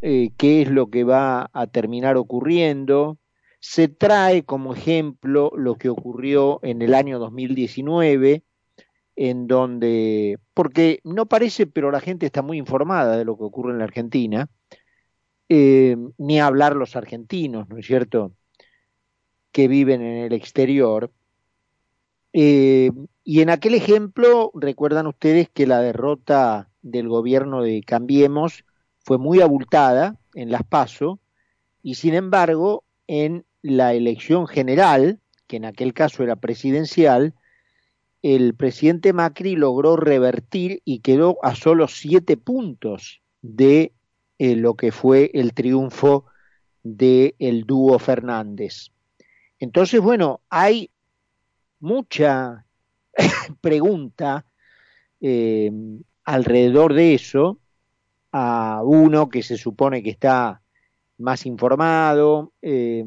eh, qué es lo que va a terminar ocurriendo. Se trae como ejemplo lo que ocurrió en el año 2019, en donde, porque no parece, pero la gente está muy informada de lo que ocurre en la Argentina, eh, ni hablar los argentinos, ¿no es cierto?, que viven en el exterior. Eh, y en aquel ejemplo, recuerdan ustedes que la derrota del gobierno de Cambiemos fue muy abultada en las PASO, y sin embargo, en la elección general, que en aquel caso era presidencial, el presidente Macri logró revertir y quedó a solo siete puntos de eh, lo que fue el triunfo del el dúo Fernández. Entonces, bueno, hay mucha pregunta eh, alrededor de eso a uno que se supone que está más informado, eh,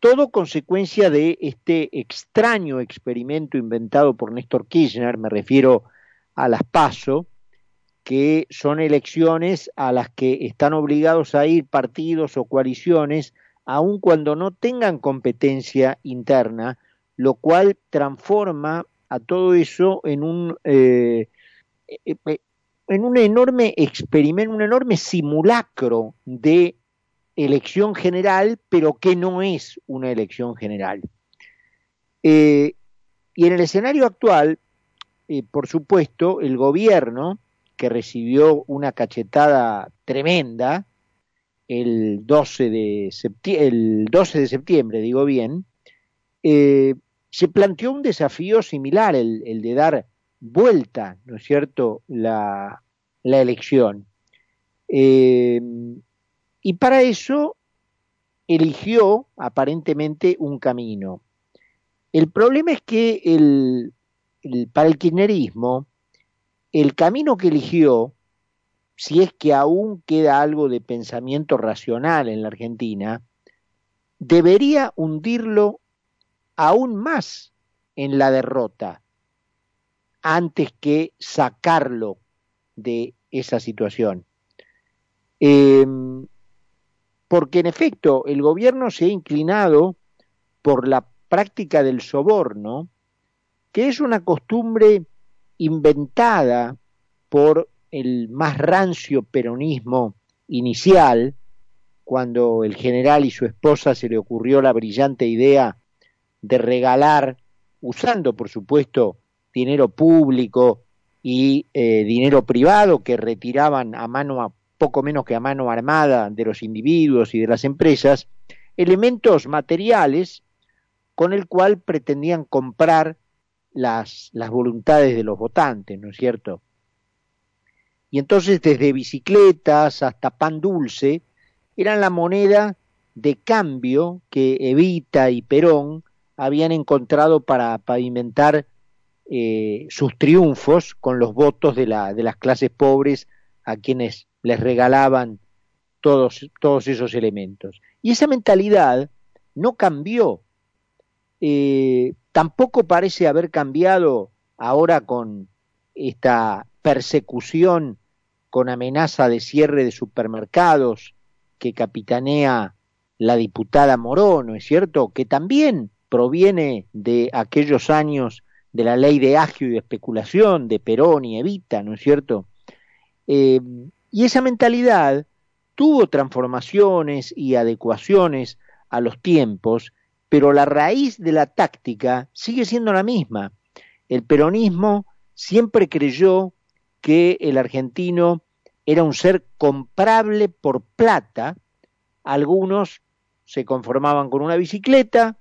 todo consecuencia de este extraño experimento inventado por Néstor Kirchner, me refiero a las PASO, que son elecciones a las que están obligados a ir partidos o coaliciones, aun cuando no tengan competencia interna, lo cual transforma a todo eso en un, eh, eh, en un enorme experimento, un enorme simulacro de elección general, pero que no es una elección general. y en el escenario actual, por supuesto, el gobierno, que recibió una cachetada tremenda el 12 de, septiembre, el 12 de septiembre, digo bien, eh, se planteó un desafío similar, el, de dar vuelta, ¿no es cierto?, la, elección. Eh, y para eso eligió aparentemente un camino. El problema es que el, para el kirchnerismo, el camino que eligió, si es que aún queda algo de pensamiento racional en la Argentina, debería hundirlo aún más en la derrota antes que sacarlo de esa situación. Em, porque en efecto el gobierno se ha inclinado por la práctica del soborno, que es una costumbre inventada por el más rancio peronismo inicial, cuando el general y su esposa se le ocurrió la brillante idea de regalar, usando por supuesto dinero público y eh, dinero privado que retiraban a mano a poco menos que a mano armada de los individuos y de las empresas, elementos materiales con el cual pretendían comprar las, las voluntades de los votantes, ¿no es cierto? Y entonces desde bicicletas hasta pan dulce eran la moneda de cambio que Evita y Perón habían encontrado para pavimentar eh, sus triunfos con los votos de, la, de las clases pobres a quienes les regalaban todos, todos esos elementos. Y esa mentalidad no cambió. Eh, tampoco parece haber cambiado ahora con esta persecución con amenaza de cierre de supermercados que capitanea la diputada Morón, es cierto? Que también proviene de aquellos años de la ley de agio y de especulación de Perón y Evita, ¿no es cierto? Eh, y esa mentalidad tuvo transformaciones y adecuaciones a los tiempos, pero la raíz de la táctica sigue siendo la misma. El peronismo siempre creyó que el argentino era un ser comprable por plata, algunos se conformaban con una bicicleta,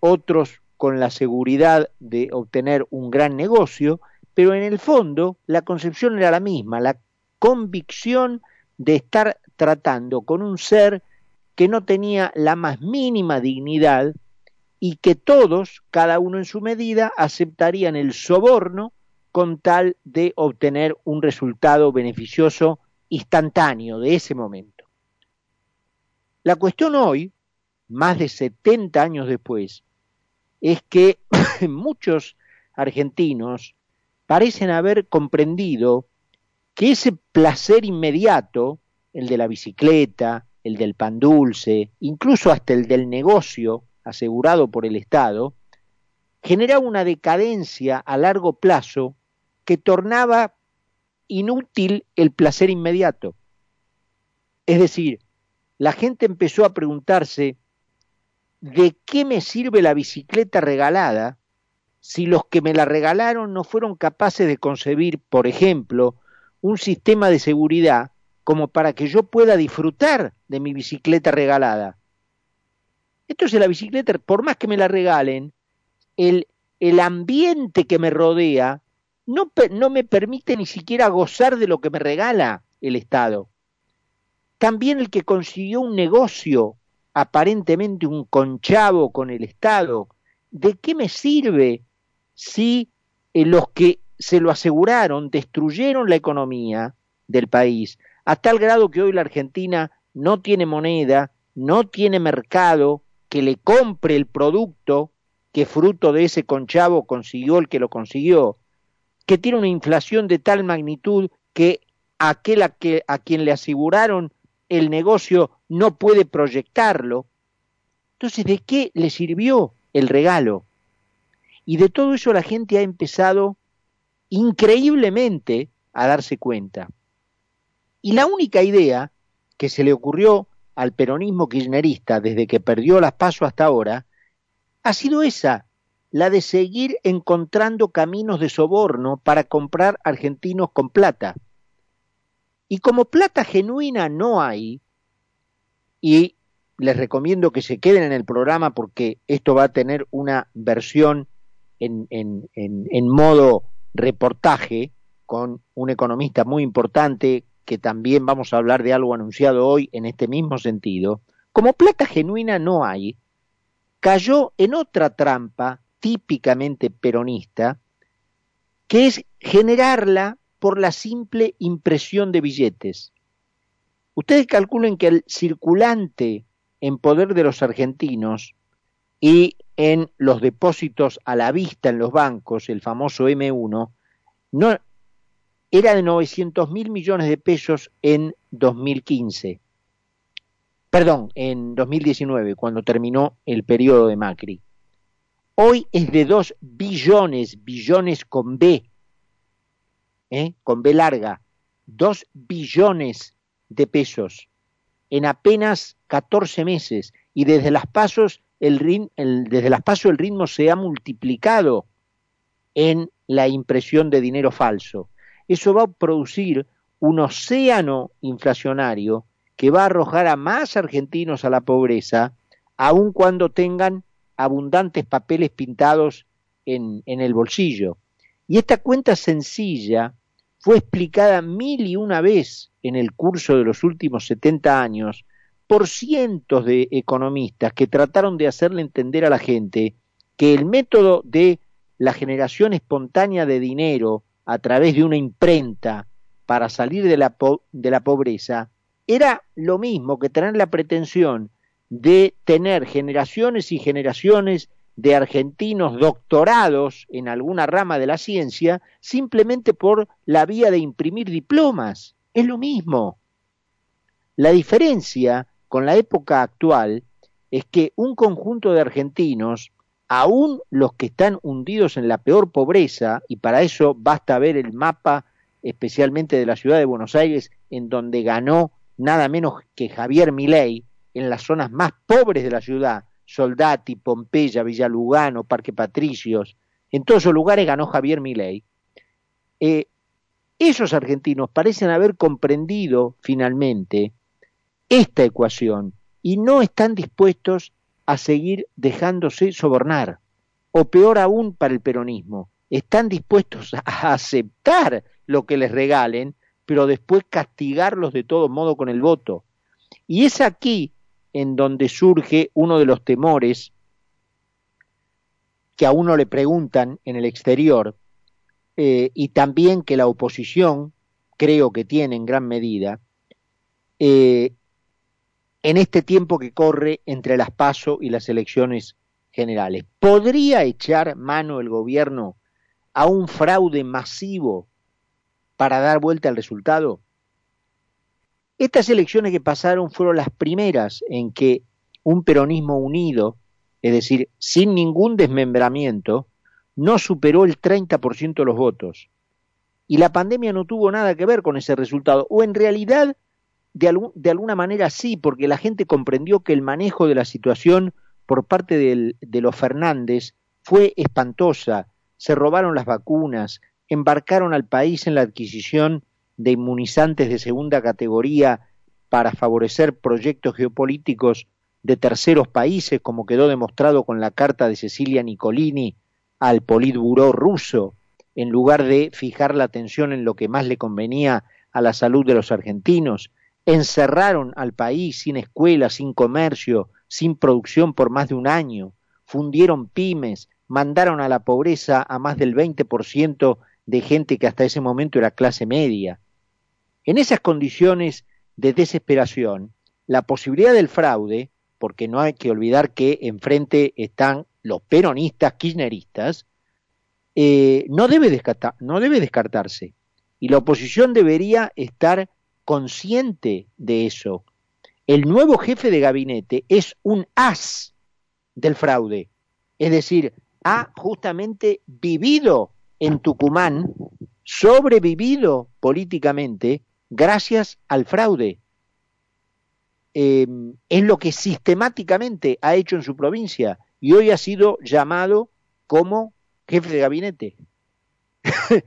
otros con la seguridad de obtener un gran negocio, pero en el fondo la concepción era la misma, la convicción de estar tratando con un ser que no tenía la más mínima dignidad y que todos, cada uno en su medida, aceptarían el soborno con tal de obtener un resultado beneficioso instantáneo de ese momento. La cuestión hoy, más de 70 años después, es que muchos argentinos parecen haber comprendido que ese placer inmediato el de la bicicleta, el del pan dulce, incluso hasta el del negocio asegurado por el Estado, generaba una decadencia a largo plazo que tornaba inútil el placer inmediato. Es decir, la gente empezó a preguntarse, ¿de qué me sirve la bicicleta regalada si los que me la regalaron no fueron capaces de concebir, por ejemplo, un sistema de seguridad como para que yo pueda disfrutar de mi bicicleta regalada? Entonces la bicicleta, por más que me la regalen, el, el ambiente que me rodea no, no me permite ni siquiera gozar de lo que me regala el Estado. También el que consiguió un negocio, aparentemente un conchavo con el Estado, ¿de qué me sirve si eh, los que se lo aseguraron destruyeron la economía del país a tal grado que hoy la Argentina no tiene moneda, no tiene mercado que le compre el producto que fruto de ese conchavo consiguió el que lo consiguió, que tiene una inflación de tal magnitud que aquel a, que, a quien le aseguraron el negocio no puede proyectarlo. Entonces, ¿de qué le sirvió el regalo? Y de todo eso la gente ha empezado increíblemente a darse cuenta. Y la única idea que se le ocurrió al peronismo kirchnerista desde que perdió las pasos hasta ahora ha sido esa, la de seguir encontrando caminos de soborno para comprar argentinos con plata. Y como plata genuina no hay, y les recomiendo que se queden en el programa porque esto va a tener una versión en, modo reportaje con un economista muy importante que también vamos a hablar de algo anunciado hoy en este mismo sentido, como plata genuina no hay, cayó en otra trampa típicamente peronista, que es generarla por la simple impresión de billetes. Ustedes calculen que el circulante en poder de los argentinos y en los depósitos a la vista en los bancos, el famoso M1, no, era de 900 mil millones de pesos en 2015. Perdón, en 2019, cuando terminó el periodo de Macri. Hoy es de 2 billones, billones con B, ¿eh? con B larga, 2 billones de pesos en apenas 14 meses y desde las pasos el, ritmo se ha multiplicado en la impresión de dinero falso. Eso va a producir un océano inflacionario que va a arrojar a más argentinos a la pobreza, aun cuando tengan abundantes papeles pintados en el bolsillo. Y esta cuenta sencilla fue explicada mil y una vez en el curso de los últimos 70 años por cientos de economistas que trataron de hacerle entender a la gente que el método de la generación espontánea de dinero a través de una imprenta para salir de la, de la pobreza era lo mismo que tener la pretensión de tener generaciones y generaciones de argentinos doctorados en alguna rama de la ciencia simplemente por la vía de imprimir diplomas. Es lo mismo. La diferencia con la época actual es que un conjunto de argentinos, aún los que están hundidos en la peor pobreza, y para eso basta ver el mapa especialmente de la ciudad de Buenos Aires, en donde ganó nada menos que Javier Milei, en las zonas más pobres de la ciudad, Soldati, Pompeya, Villalugano, Parque Patricios, en todos esos lugares ganó Javier Milei. Eh, esos argentinos parecen haber comprendido finalmente esta ecuación y no están dispuestos a seguir dejándose sobornar. O peor aún para el peronismo, están dispuestos a aceptar lo que les regalen, pero después castigarlos de todo modo con el voto. Y es aquí en donde surge uno de los temores que a uno le preguntan en el exterior eh, y también que la oposición creo que tiene en gran medida eh, en este tiempo que corre entre las PASO y las elecciones generales. ¿Podría echar mano el gobierno a un fraude masivo para dar vuelta al resultado? Estas elecciones que pasaron fueron las primeras en que un peronismo unido, es decir, sin ningún desmembramiento, no superó el 30% de los votos. Y la pandemia no tuvo nada que ver con ese resultado, o en realidad de, de alguna manera sí, porque la gente comprendió que el manejo de la situación por parte de los Fernández fue espantosa. Se robaron las vacunas, embarcaron al país en la adquisición de inmunizantes de segunda categoría para favorecer proyectos geopolíticos de terceros países, como quedó demostrado con la carta de Cecilia Nicolini al Politburó ruso, en lugar de fijar la atención en lo que más le convenía a la salud de los argentinos, encerraron al país sin escuela, sin comercio, sin producción por más de un año, fundieron pymes, mandaron a la pobreza a más del 20% de gente que hasta ese momento era clase media. En esas condiciones de desesperación, la posibilidad del fraude, porque no hay que olvidar que enfrente están los peronistas kirchneristas, eh, no, debe no debe descartarse. Y la oposición debería estar consciente de eso. El nuevo jefe de gabinete es un as del fraude. Es decir, ha justamente vivido en Tucumán, sobrevivido políticamente gracias al fraude. Em, es lo que sistemáticamente ha hecho en su provincia y hoy ha sido llamado como jefe de gabinete.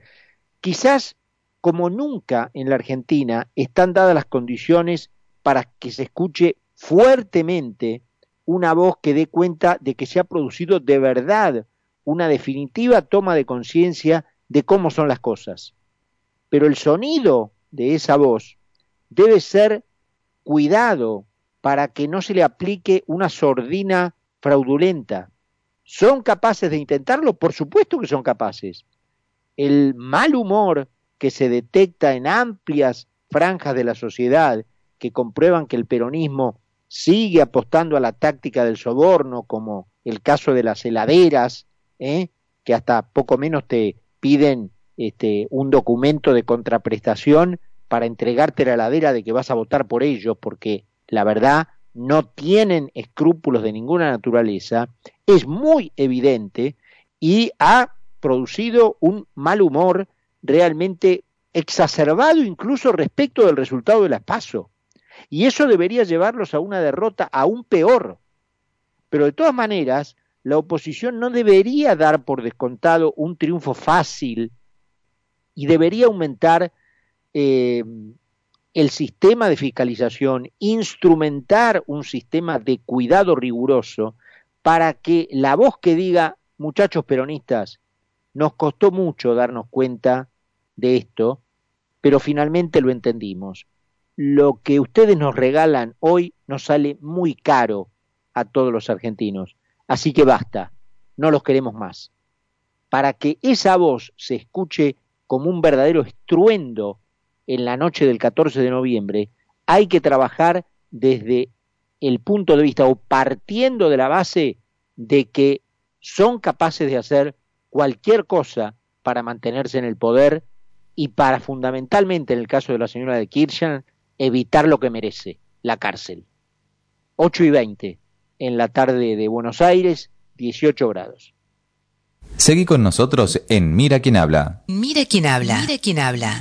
Quizás como nunca en la Argentina están dadas las condiciones para que se escuche fuertemente una voz que dé cuenta de que se ha producido de verdad una definitiva toma de conciencia de cómo son las cosas. Pero el sonido de esa voz debe ser cuidado para que no se le aplique una sordina fraudulenta. ¿Son capaces de intentarlo? Por supuesto que son capaces. El mal humor que se detecta en amplias franjas de la sociedad que comprueban que el peronismo sigue apostando a la táctica del soborno, como el caso de las heladeras, ¿eh? que hasta poco menos te piden este, un documento de contraprestación para entregarte la heladera de que vas a votar por ellos, porque la verdad no tienen escrúpulos de ninguna naturaleza, es muy evidente y ha producido un mal humor realmente exacerbado incluso respecto del resultado de las PASO. Y eso debería llevarlos a una derrota aún peor. Pero de todas maneras, la oposición no debería dar por descontado un triunfo fácil y debería aumentar eh, el sistema de fiscalización, instrumentar un sistema de cuidado riguroso para que la voz que diga, muchachos peronistas, nos costó mucho darnos cuenta de esto, pero finalmente lo entendimos. Lo que ustedes nos regalan hoy nos sale muy caro a todos los argentinos. Así que basta, no los queremos más. Para que esa voz se escuche como un verdadero estruendo en la noche del 14 de noviembre, hay que trabajar desde el punto de vista o partiendo de la base de que son capaces de hacer cualquier cosa para mantenerse en el poder y para fundamentalmente en el caso de la señora de Kirchner evitar lo que merece, la cárcel. 8 y 20 en la tarde de Buenos Aires, 18 grados. Seguí con nosotros en Mira quién habla. Mira quién habla. Mira quién habla.